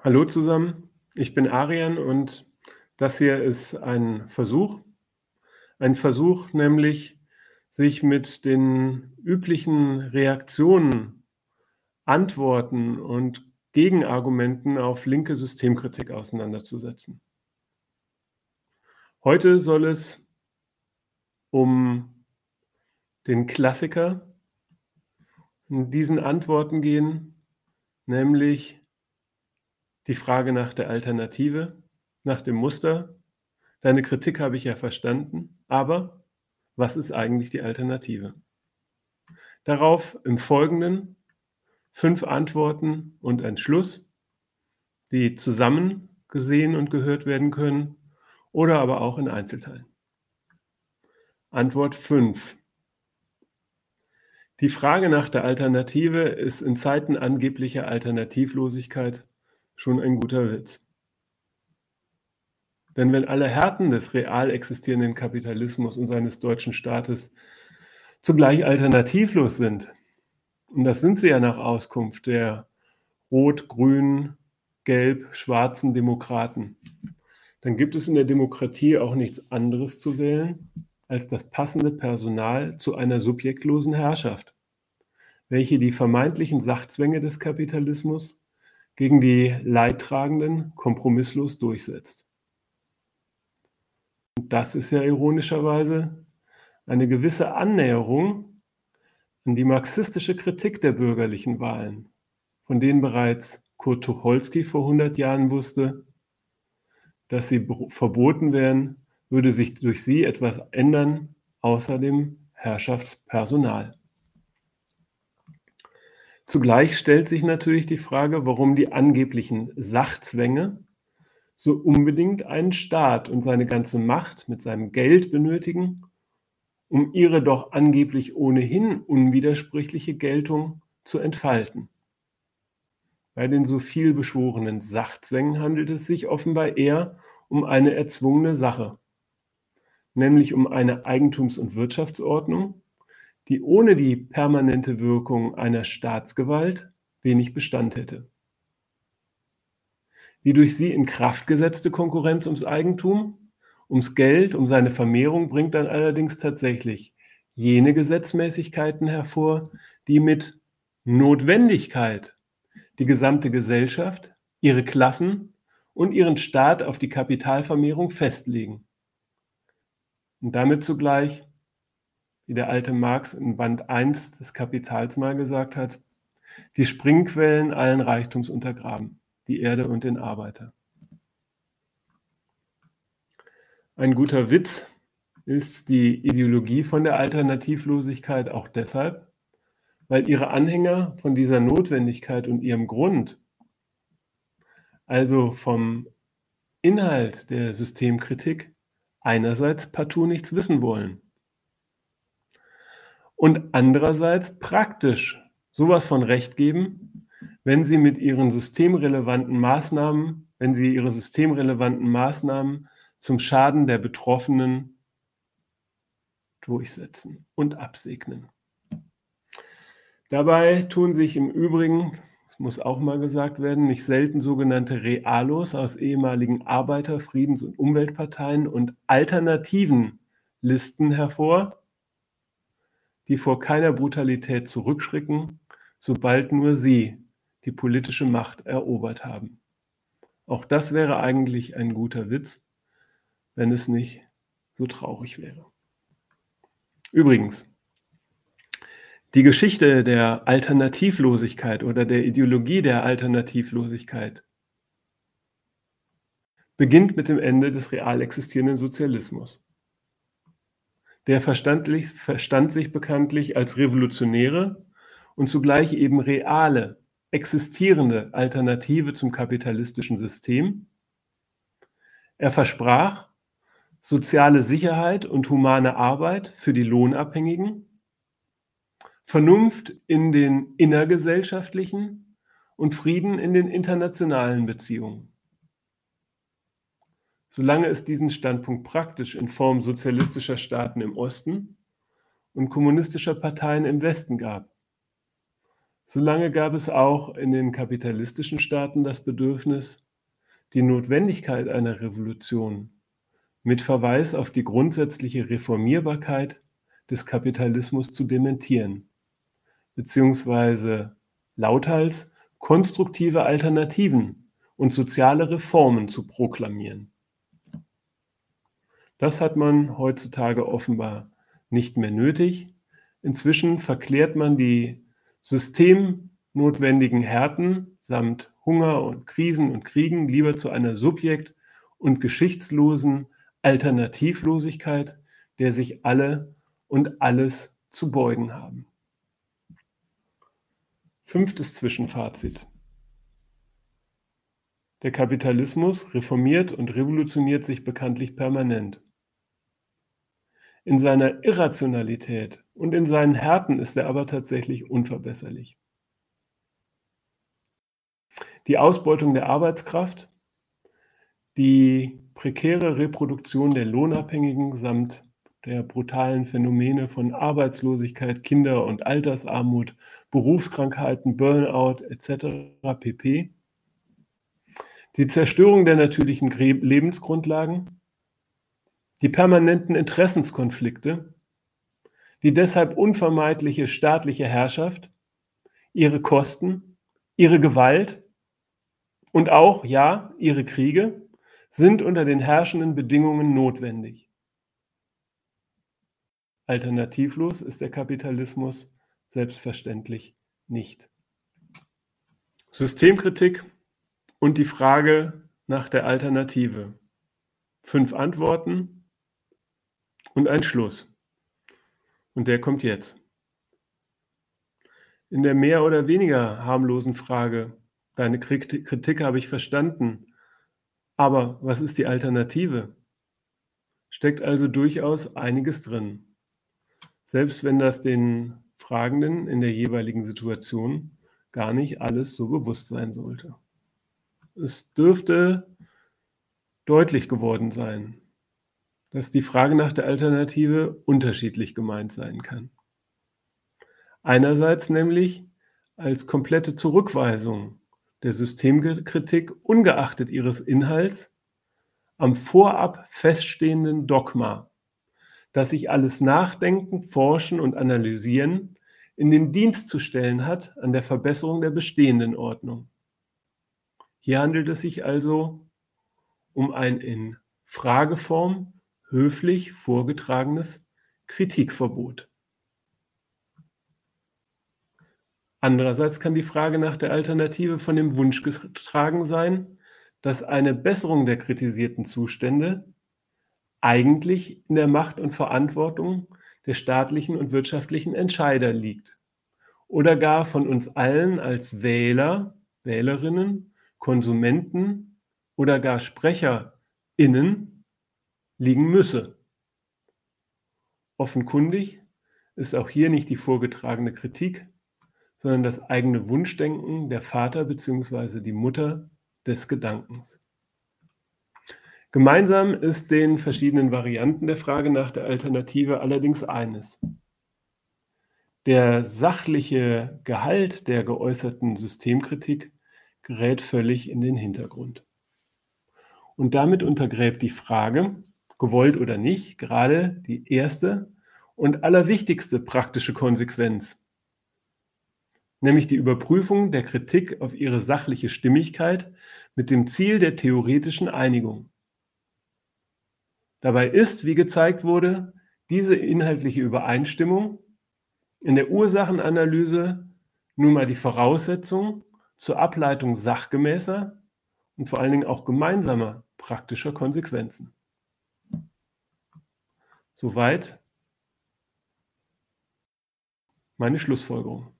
Hallo zusammen, ich bin Arian und das hier ist ein Versuch. Ein Versuch, nämlich sich mit den üblichen Reaktionen, Antworten und Gegenargumenten auf linke Systemkritik auseinanderzusetzen. Heute soll es um den Klassiker in diesen Antworten gehen, nämlich die Frage nach der Alternative, nach dem Muster. Deine Kritik habe ich ja verstanden, aber was ist eigentlich die Alternative? Darauf im Folgenden fünf Antworten und ein Schluss, die zusammen gesehen und gehört werden können oder aber auch in Einzelteilen. Antwort 5. Die Frage nach der Alternative ist in Zeiten angeblicher Alternativlosigkeit schon ein guter Witz. Denn wenn alle Härten des real existierenden Kapitalismus und seines deutschen Staates zugleich alternativlos sind, und das sind sie ja nach Auskunft der rot, grün, gelb, schwarzen Demokraten, dann gibt es in der Demokratie auch nichts anderes zu wählen als das passende Personal zu einer subjektlosen Herrschaft, welche die vermeintlichen Sachzwänge des Kapitalismus gegen die Leidtragenden kompromisslos durchsetzt. Und das ist ja ironischerweise eine gewisse Annäherung an die marxistische Kritik der bürgerlichen Wahlen, von denen bereits Kurt Tucholsky vor 100 Jahren wusste, dass sie verboten wären, würde sich durch sie etwas ändern, außer dem Herrschaftspersonal. Zugleich stellt sich natürlich die Frage, warum die angeblichen Sachzwänge so unbedingt einen Staat und seine ganze Macht mit seinem Geld benötigen, um ihre doch angeblich ohnehin unwidersprüchliche Geltung zu entfalten. Bei den so viel beschworenen Sachzwängen handelt es sich offenbar eher um eine erzwungene Sache, nämlich um eine Eigentums- und Wirtschaftsordnung, die ohne die permanente Wirkung einer Staatsgewalt wenig Bestand hätte. Die durch sie in Kraft gesetzte Konkurrenz ums Eigentum, ums Geld, um seine Vermehrung bringt dann allerdings tatsächlich jene Gesetzmäßigkeiten hervor, die mit Notwendigkeit die gesamte Gesellschaft, ihre Klassen und ihren Staat auf die Kapitalvermehrung festlegen. Und damit zugleich wie der alte Marx in Band 1 des Kapitals mal gesagt hat, die Springquellen allen Reichtums untergraben, die Erde und den Arbeiter. Ein guter Witz ist die Ideologie von der Alternativlosigkeit auch deshalb, weil ihre Anhänger von dieser Notwendigkeit und ihrem Grund, also vom Inhalt der Systemkritik, einerseits partout nichts wissen wollen und andererseits praktisch sowas von Recht geben, wenn sie mit ihren systemrelevanten Maßnahmen, wenn sie ihre systemrelevanten Maßnahmen zum Schaden der Betroffenen durchsetzen und absegnen. Dabei tun sich im Übrigen, das muss auch mal gesagt werden, nicht selten sogenannte Realos aus ehemaligen Arbeiter-, Friedens- und Umweltparteien und alternativen Listen hervor, die vor keiner Brutalität zurückschrecken, sobald nur sie die politische Macht erobert haben. Auch das wäre eigentlich ein guter Witz, wenn es nicht so traurig wäre. Übrigens, die Geschichte der Alternativlosigkeit oder der Ideologie der Alternativlosigkeit beginnt mit dem Ende des real existierenden Sozialismus. Der verstand sich bekanntlich als revolutionäre und zugleich eben reale, existierende Alternative zum kapitalistischen System. Er versprach soziale Sicherheit und humane Arbeit für die Lohnabhängigen, Vernunft in den innergesellschaftlichen und Frieden in den internationalen Beziehungen. Solange es diesen Standpunkt praktisch in Form sozialistischer Staaten im Osten und kommunistischer Parteien im Westen gab, Solange gab es auch in den kapitalistischen Staaten das Bedürfnis, die Notwendigkeit einer Revolution mit Verweis auf die grundsätzliche Reformierbarkeit des Kapitalismus zu dementieren, beziehungsweise lauthals konstruktive Alternativen und soziale Reformen zu proklamieren. Das hat man heutzutage offenbar nicht mehr nötig. Inzwischen verklärt man die systemnotwendigen Härten samt Hunger und Krisen und Kriegen lieber zu einer subjekt- und geschichtslosen Alternativlosigkeit, der sich alle und alles zu beugen haben. Fünftes Zwischenfazit. Der Kapitalismus reformiert und revolutioniert sich bekanntlich permanent. In seiner Irrationalität und in seinen Härten ist er aber tatsächlich unverbesserlich. Die Ausbeutung der Arbeitskraft, die prekäre Reproduktion der Lohnabhängigen samt der brutalen Phänomene von Arbeitslosigkeit, Kinder- und Altersarmut, Berufskrankheiten, Burnout etc. pp. Die Zerstörung der natürlichen Lebensgrundlagen, die permanenten Interessenskonflikte, die deshalb unvermeidliche staatliche Herrschaft, ihre Kosten, ihre Gewalt und auch, ja, ihre Kriege sind unter den herrschenden Bedingungen notwendig. Alternativlos ist der Kapitalismus selbstverständlich nicht. Systemkritik und die Frage nach der Alternative. Fünf Antworten und ein Schluss. Und der kommt jetzt. In der mehr oder weniger harmlosen Frage, deine Kritik habe ich verstanden, aber was ist die Alternative? Steckt also durchaus einiges drin. Selbst wenn das den Fragenden in der jeweiligen Situation gar nicht alles so bewusst sein sollte. Es dürfte deutlich geworden sein, dass die Frage nach der Alternative unterschiedlich gemeint sein kann. Einerseits nämlich als komplette Zurückweisung der Systemkritik ungeachtet ihres Inhalts am vorab feststehenden Dogma, dass sich alles Nachdenken, Forschen und Analysieren in den Dienst zu stellen hat an der Verbesserung der bestehenden Ordnung. Hier handelt es sich also um ein in Frageform höflich vorgetragenes Kritikverbot. Andererseits kann die Frage nach der Alternative von dem Wunsch getragen sein, dass eine Besserung der kritisierten Zustände eigentlich in der Macht und Verantwortung der staatlichen und wirtschaftlichen Entscheider liegt oder gar von uns allen als Wähler, Wählerinnen, Konsumenten oder gar SprecherInnen liegen müsse. Offenkundig ist auch hier nicht die vorgetragene Kritik sondern das eigene Wunschdenken der Vater bzw. die Mutter des Gedankens. Gemeinsam ist den verschiedenen Varianten der Frage nach der Alternative allerdings eines. Der sachliche Gehalt der geäußerten Systemkritik gerät völlig in den Hintergrund. Und damit untergräbt die Frage, gewollt oder nicht, gerade die erste und allerwichtigste praktische Konsequenz nämlich die Überprüfung der Kritik auf ihre sachliche Stimmigkeit mit dem Ziel der theoretischen Einigung. Dabei ist, wie gezeigt wurde, diese inhaltliche Übereinstimmung in der Ursachenanalyse nun mal die Voraussetzung zur Ableitung sachgemäßer und vor allen Dingen auch gemeinsamer praktischer Konsequenzen. Soweit meine Schlussfolgerung.